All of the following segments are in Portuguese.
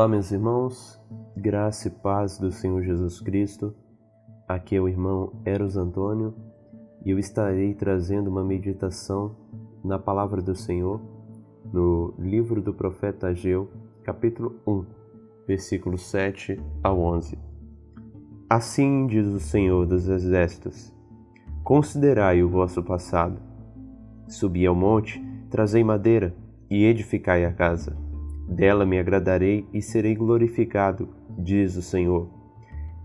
Olá, meus irmãos, graça e paz do Senhor Jesus Cristo. Aqui é o irmão Eros Antônio e eu estarei trazendo uma meditação na palavra do Senhor no livro do profeta Ageu, capítulo 1, versículos 7 a 11. Assim diz o Senhor dos Exércitos: Considerai o vosso passado. Subi ao monte, trazei madeira e edificai a casa dela me agradarei e serei glorificado, diz o Senhor.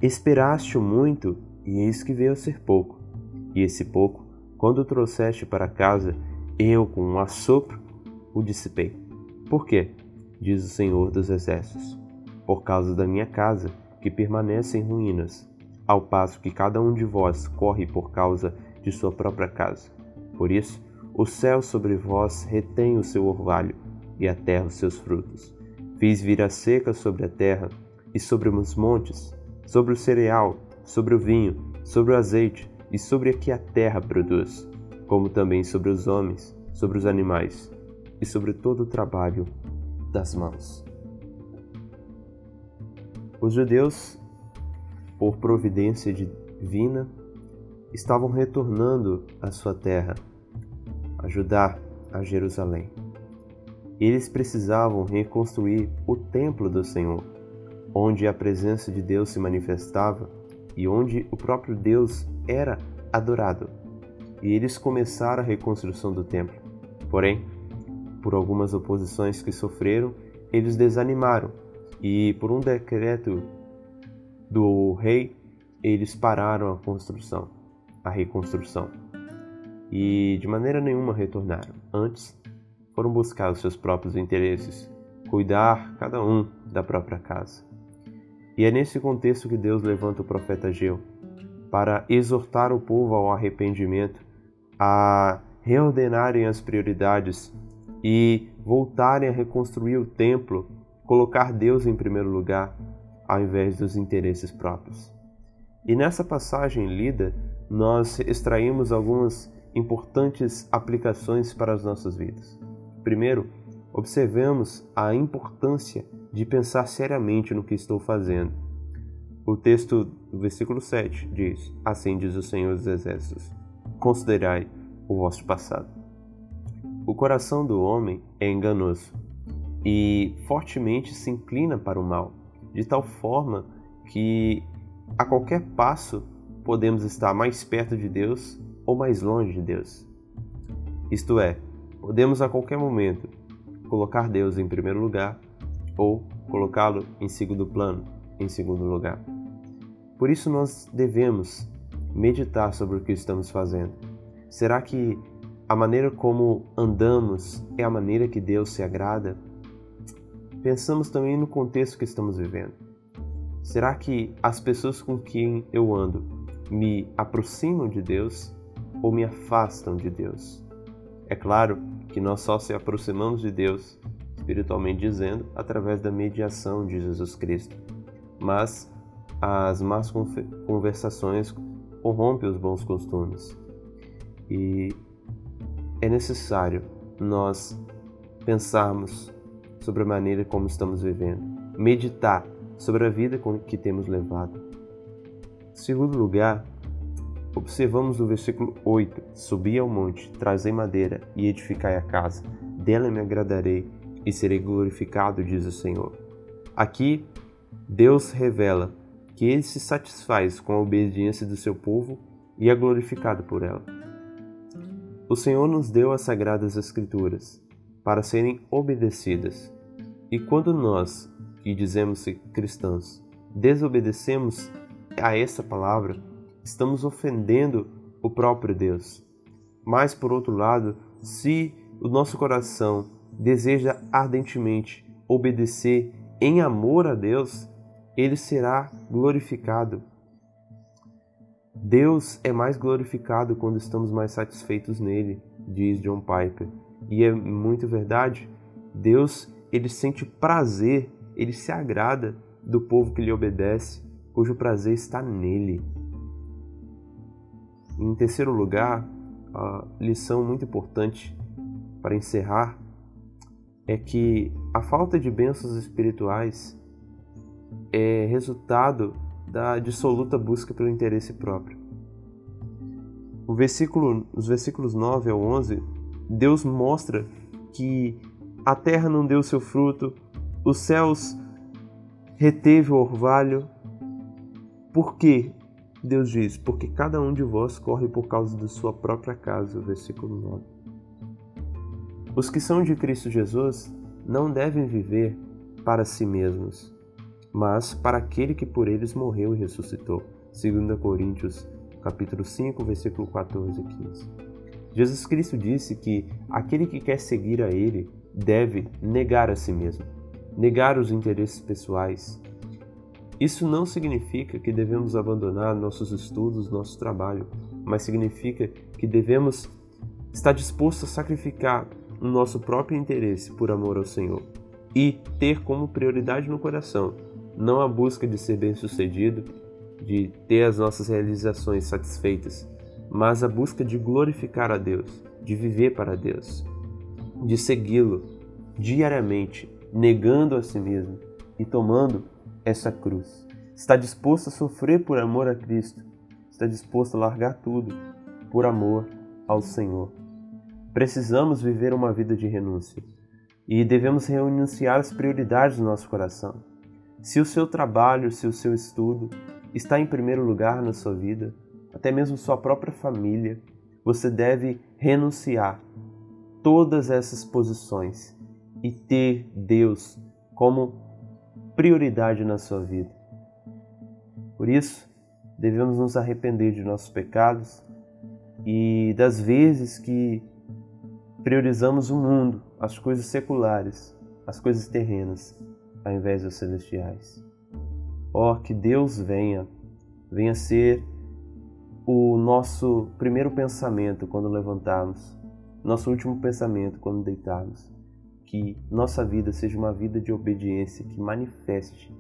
Esperaste muito, e eis que veio a ser pouco. E esse pouco, quando o trouxeste para casa, eu, com um assopro, o dissipei. Por quê? Diz o Senhor dos Exércitos. Por causa da minha casa, que permanece em ruínas, ao passo que cada um de vós corre por causa de sua própria casa. Por isso, o céu sobre vós retém o seu orvalho, e a terra os seus frutos. Fiz vir a seca sobre a terra e sobre os montes, sobre o cereal, sobre o vinho, sobre o azeite e sobre o que a terra produz, como também sobre os homens, sobre os animais e sobre todo o trabalho das mãos. Os judeus, por providência divina, estavam retornando à sua terra, a Judá, a Jerusalém. Eles precisavam reconstruir o templo do Senhor, onde a presença de Deus se manifestava e onde o próprio Deus era adorado. E eles começaram a reconstrução do templo. Porém, por algumas oposições que sofreram, eles desanimaram e, por um decreto do rei, eles pararam a construção, a reconstrução. E de maneira nenhuma retornaram. Antes, foram buscar os seus próprios interesses, cuidar cada um da própria casa. E é nesse contexto que Deus levanta o profeta Geu para exortar o povo ao arrependimento, a reordenarem as prioridades e voltarem a reconstruir o templo, colocar Deus em primeiro lugar, ao invés dos interesses próprios. E nessa passagem lida, nós extraímos algumas importantes aplicações para as nossas vidas. Primeiro, observemos a importância de pensar seriamente no que estou fazendo. O texto do versículo 7 diz: Assim diz o Senhor dos Exércitos: Considerai o vosso passado. O coração do homem é enganoso e fortemente se inclina para o mal, de tal forma que a qualquer passo podemos estar mais perto de Deus ou mais longe de Deus. Isto é, Podemos a qualquer momento colocar Deus em primeiro lugar ou colocá-lo em segundo plano, em segundo lugar. Por isso nós devemos meditar sobre o que estamos fazendo. Será que a maneira como andamos é a maneira que Deus se agrada? Pensamos também no contexto que estamos vivendo. Será que as pessoas com quem eu ando me aproximam de Deus ou me afastam de Deus? É claro que nós só se aproximamos de Deus, espiritualmente dizendo, através da mediação de Jesus Cristo. Mas as más conversações corrompem os bons costumes. E é necessário nós pensarmos sobre a maneira como estamos vivendo, meditar sobre a vida que temos levado. Em segundo lugar, Observamos o versículo 8: Subi ao monte, trazei madeira e edificai a casa, dela me agradarei e serei glorificado, diz o Senhor. Aqui, Deus revela que ele se satisfaz com a obediência do seu povo e é glorificado por ela. O Senhor nos deu as sagradas Escrituras para serem obedecidas. E quando nós, que dizemos cristãos, desobedecemos a essa palavra, estamos ofendendo o próprio Deus. Mas, por outro lado, se o nosso coração deseja ardentemente obedecer em amor a Deus, ele será glorificado. Deus é mais glorificado quando estamos mais satisfeitos nele, diz John Piper. E é muito verdade. Deus, ele sente prazer, ele se agrada do povo que lhe obedece, cujo prazer está nele. Em terceiro lugar, a lição muito importante para encerrar é que a falta de bênçãos espirituais é resultado da dissoluta busca pelo interesse próprio. Versículo, os versículos 9 ao 11, Deus mostra que a terra não deu seu fruto, os céus reteve o orvalho. Por quê? Deus diz: Porque cada um de vós corre por causa de sua própria casa. Versículo 9. Os que são de Cristo Jesus não devem viver para si mesmos, mas para aquele que por eles morreu e ressuscitou. 2 Coríntios capítulo 5, versículo 14 e 15. Jesus Cristo disse que aquele que quer seguir a ele deve negar a si mesmo, negar os interesses pessoais. Isso não significa que devemos abandonar nossos estudos, nosso trabalho, mas significa que devemos estar disposto a sacrificar o nosso próprio interesse por amor ao Senhor e ter como prioridade no coração não a busca de ser bem-sucedido, de ter as nossas realizações satisfeitas, mas a busca de glorificar a Deus, de viver para Deus, de segui-lo diariamente, negando a si mesmo e tomando essa cruz. Está disposto a sofrer por amor a Cristo, está disposto a largar tudo por amor ao Senhor. Precisamos viver uma vida de renúncia e devemos renunciar as prioridades do nosso coração. Se o seu trabalho, se o seu estudo está em primeiro lugar na sua vida, até mesmo sua própria família, você deve renunciar todas essas posições e ter Deus como prioridade na sua vida. Por isso, devemos nos arrepender de nossos pecados e das vezes que priorizamos o mundo, as coisas seculares, as coisas terrenas, ao invés dos celestiais. Oh, que Deus venha, venha ser o nosso primeiro pensamento quando levantarmos, nosso último pensamento quando deitarmos. Que nossa vida seja uma vida de obediência que manifeste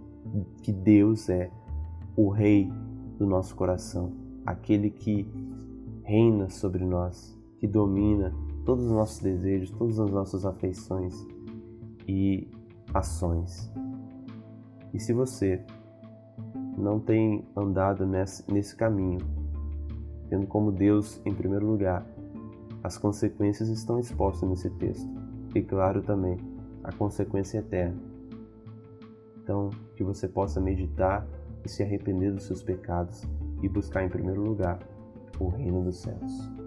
que Deus é o Rei do nosso coração, aquele que reina sobre nós, que domina todos os nossos desejos, todas as nossas afeições e ações. E se você não tem andado nesse, nesse caminho, tendo como Deus em primeiro lugar, as consequências estão expostas nesse texto. E claro também, a consequência eterna. Então, que você possa meditar e se arrepender dos seus pecados e buscar em primeiro lugar o reino dos céus.